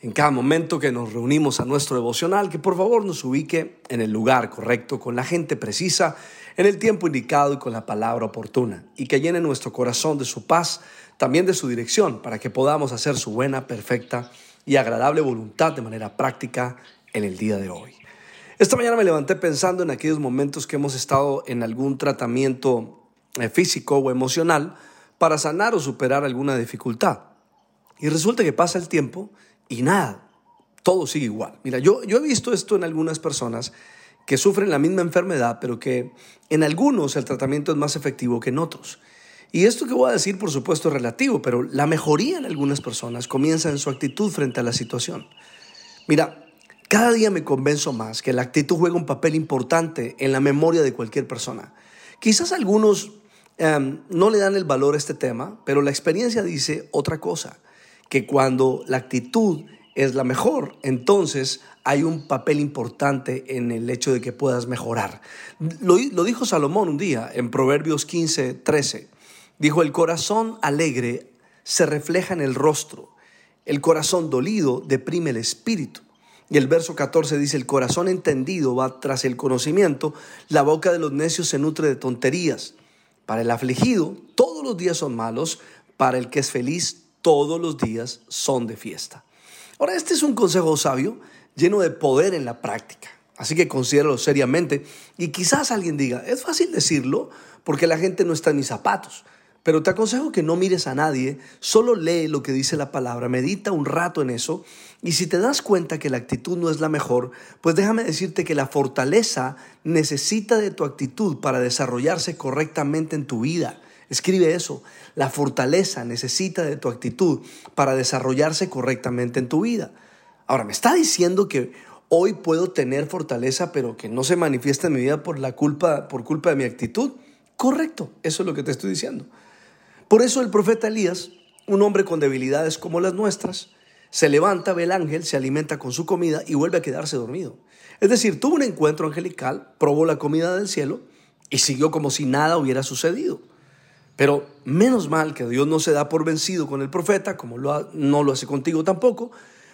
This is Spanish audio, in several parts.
en cada momento que nos reunimos a nuestro devocional, que por favor nos ubique en el lugar correcto, con la gente precisa, en el tiempo indicado y con la palabra oportuna, y que llene nuestro corazón de su paz, también de su dirección, para que podamos hacer su buena, perfecta y agradable voluntad de manera práctica en el día de hoy. Esta mañana me levanté pensando en aquellos momentos que hemos estado en algún tratamiento eh, físico o emocional para sanar o superar alguna dificultad. Y resulta que pasa el tiempo y nada, todo sigue igual. Mira, yo, yo he visto esto en algunas personas que sufren la misma enfermedad, pero que en algunos el tratamiento es más efectivo que en otros. Y esto que voy a decir, por supuesto, es relativo, pero la mejoría en algunas personas comienza en su actitud frente a la situación. Mira, cada día me convenzo más que la actitud juega un papel importante en la memoria de cualquier persona. Quizás algunos em, no le dan el valor a este tema, pero la experiencia dice otra cosa que cuando la actitud es la mejor, entonces hay un papel importante en el hecho de que puedas mejorar. Lo, dijo Salomón un día en Proverbios 15, 13. Dijo, el corazón alegre se refleja en el rostro, el corazón dolido deprime el espíritu. Y el verso 14 dice, el corazón entendido va tras el conocimiento, la boca de los necios se nutre de tonterías. Para el afligido, todos los días son malos, para el que es feliz, todos los días son de fiesta. Ahora, este es un consejo sabio lleno de poder en la práctica. Así que considéralo seriamente. Y quizás alguien diga, es fácil decirlo porque la gente no está en mis zapatos. Pero te aconsejo que no mires a nadie, solo lee lo que dice la palabra, medita un rato en eso y si te das cuenta que la actitud no es la mejor, pues déjame decirte que la fortaleza necesita de tu actitud para desarrollarse correctamente en tu vida. Escribe eso. La fortaleza necesita de tu actitud para desarrollarse correctamente en tu vida. Ahora, me está diciendo que hoy puedo tener fortaleza, pero que no se manifiesta en mi vida por la culpa, por culpa de mi actitud. Correcto, eso es lo que te estoy diciendo. Por eso el profeta Elías, un hombre con debilidades como las nuestras, se levanta, ve el ángel, se alimenta con su comida y vuelve a quedarse dormido. Es decir, tuvo un encuentro angelical, probó la comida del cielo y siguió como si nada hubiera sucedido. Pero menos mal que Dios no se da por vencido con el profeta, como no lo hace contigo tampoco.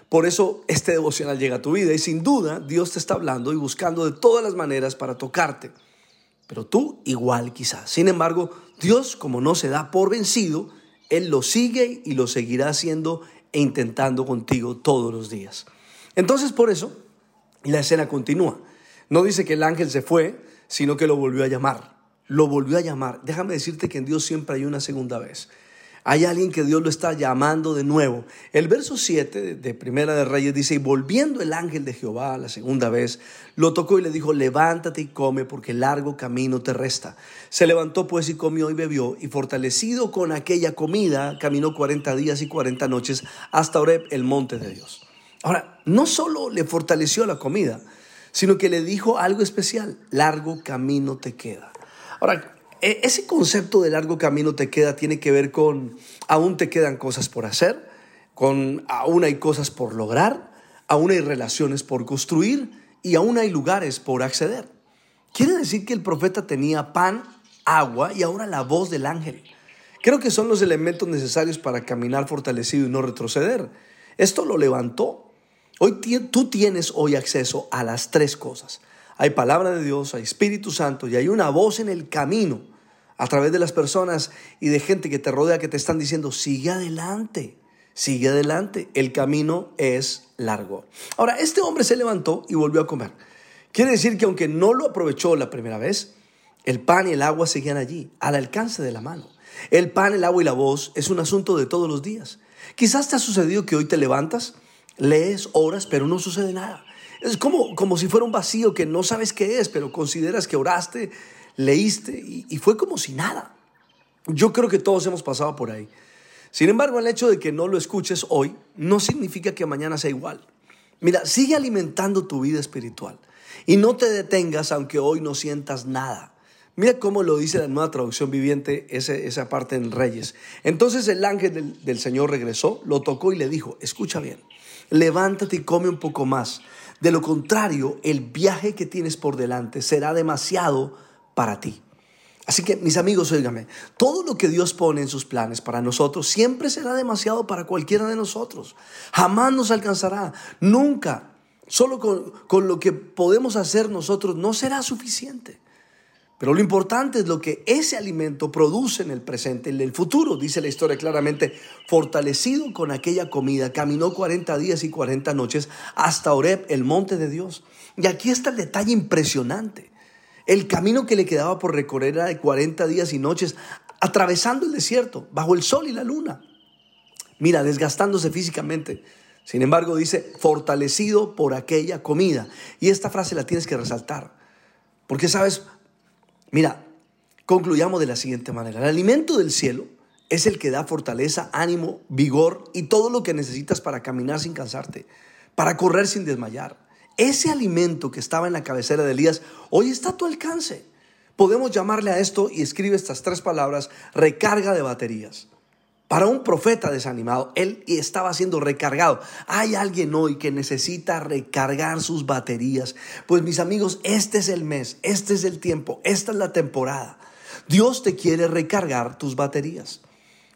Por eso este devocional llega a tu vida y sin duda Dios te está hablando y buscando de todas las maneras para tocarte. Pero tú igual quizás. Sin embargo, Dios como no se da por vencido, Él lo sigue y lo seguirá haciendo e intentando contigo todos los días. Entonces por eso la escena continúa. No dice que el ángel se fue, sino que lo volvió a llamar lo volvió a llamar. Déjame decirte que en Dios siempre hay una segunda vez. Hay alguien que Dios lo está llamando de nuevo. El verso 7 de Primera de Reyes dice, y volviendo el ángel de Jehová la segunda vez, lo tocó y le dijo, levántate y come porque largo camino te resta. Se levantó pues y comió y bebió, y fortalecido con aquella comida, caminó 40 días y 40 noches hasta Oreb, el monte de Dios. Ahora, no solo le fortaleció la comida, sino que le dijo algo especial, largo camino te queda. Ahora, e, ese concepto de largo camino te queda tiene que ver con aún te quedan cosas por hacer, con aún hay cosas por lograr, aún hay relaciones por construir y aún hay lugares por acceder. Quiere decir que el profeta tenía pan, agua y ahora la voz del ángel. Creo que son los elementos necesarios para caminar fortalecido y no retroceder. Esto lo levantó. Hoy tú tienes hoy acceso a las tres cosas hay palabra de Dios, hay Espíritu Santo y hay una voz en el camino a través de las personas y de gente que te rodea que te están diciendo, sigue adelante, sigue adelante, el camino es largo. Ahora, este hombre se levantó y volvió a comer. Quiere decir que aunque no lo aprovechó la primera vez, el pan y el agua seguían allí, al alcance de la mano. El pan, el agua y la voz es un asunto de todos los días. Quizás te ha sucedido que hoy te levantas, lees horas, pero no sucede nada. Es como, como si fuera un vacío que no sabes qué es, pero consideras que oraste, leíste y, fue como si nada. Yo creo que todos hemos pasado por ahí. Sin embargo, el hecho de que no lo escuches hoy no significa que mañana sea igual. Mira, sigue alimentando tu vida espiritual y no te detengas aunque hoy no sientas nada. Mira cómo lo dice la nueva traducción viviente, esa parte en Reyes. Entonces el ángel del, del Señor regresó, lo tocó y le dijo, escucha bien, levántate y come un poco más. De lo contrario, el viaje que tienes por delante será demasiado para ti. Así que, mis amigos, óigame, todo lo que Dios pone en sus planes para nosotros siempre será demasiado para cualquiera de nosotros. Jamás nos alcanzará, nunca. Solo con, con lo que podemos hacer nosotros no será suficiente. Pero lo importante es lo que ese alimento produce en el presente, en el futuro, dice la historia claramente, fortalecido con aquella comida, caminó 40 días y 40 noches hasta Oreb, el monte de Dios. Y aquí está el detalle impresionante. El camino que le quedaba por recorrer era de 40 días y noches, atravesando el desierto, bajo el sol y la luna. Mira, desgastándose físicamente. Sin embargo, dice, fortalecido por aquella comida. Y esta frase la tienes que resaltar. Porque, ¿sabes? Mira, concluyamos de la siguiente manera. El alimento del cielo es el que da fortaleza, ánimo, vigor y todo lo que necesitas para caminar sin cansarte, para correr sin desmayar. Ese alimento que estaba en la cabecera de Elías hoy está a tu alcance. Podemos llamarle a esto y escribe estas tres palabras, recarga de baterías. Para un profeta desanimado, él estaba siendo recargado. Hay alguien hoy que necesita recargar sus baterías. Pues mis amigos, este es el mes, este es el tiempo, esta es la temporada. Dios te quiere recargar tus baterías.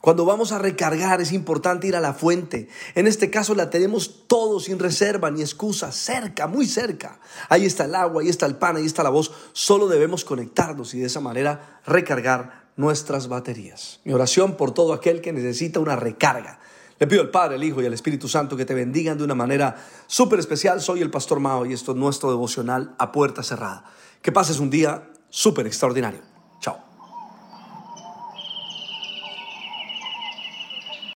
Cuando vamos a recargar es importante ir a la fuente. En este caso la tenemos todo sin reserva ni excusa, cerca, muy cerca. Ahí está el agua, ahí está el pan, ahí está la voz. Solo debemos conectarnos y de esa manera recargar nuestras baterías. Mi oración por todo aquel que necesita una recarga. Le pido al Padre, al Hijo y al Espíritu Santo que te bendigan de una manera súper especial. Soy el Pastor Mao y esto es nuestro devocional a puerta cerrada. Que pases un día súper extraordinario.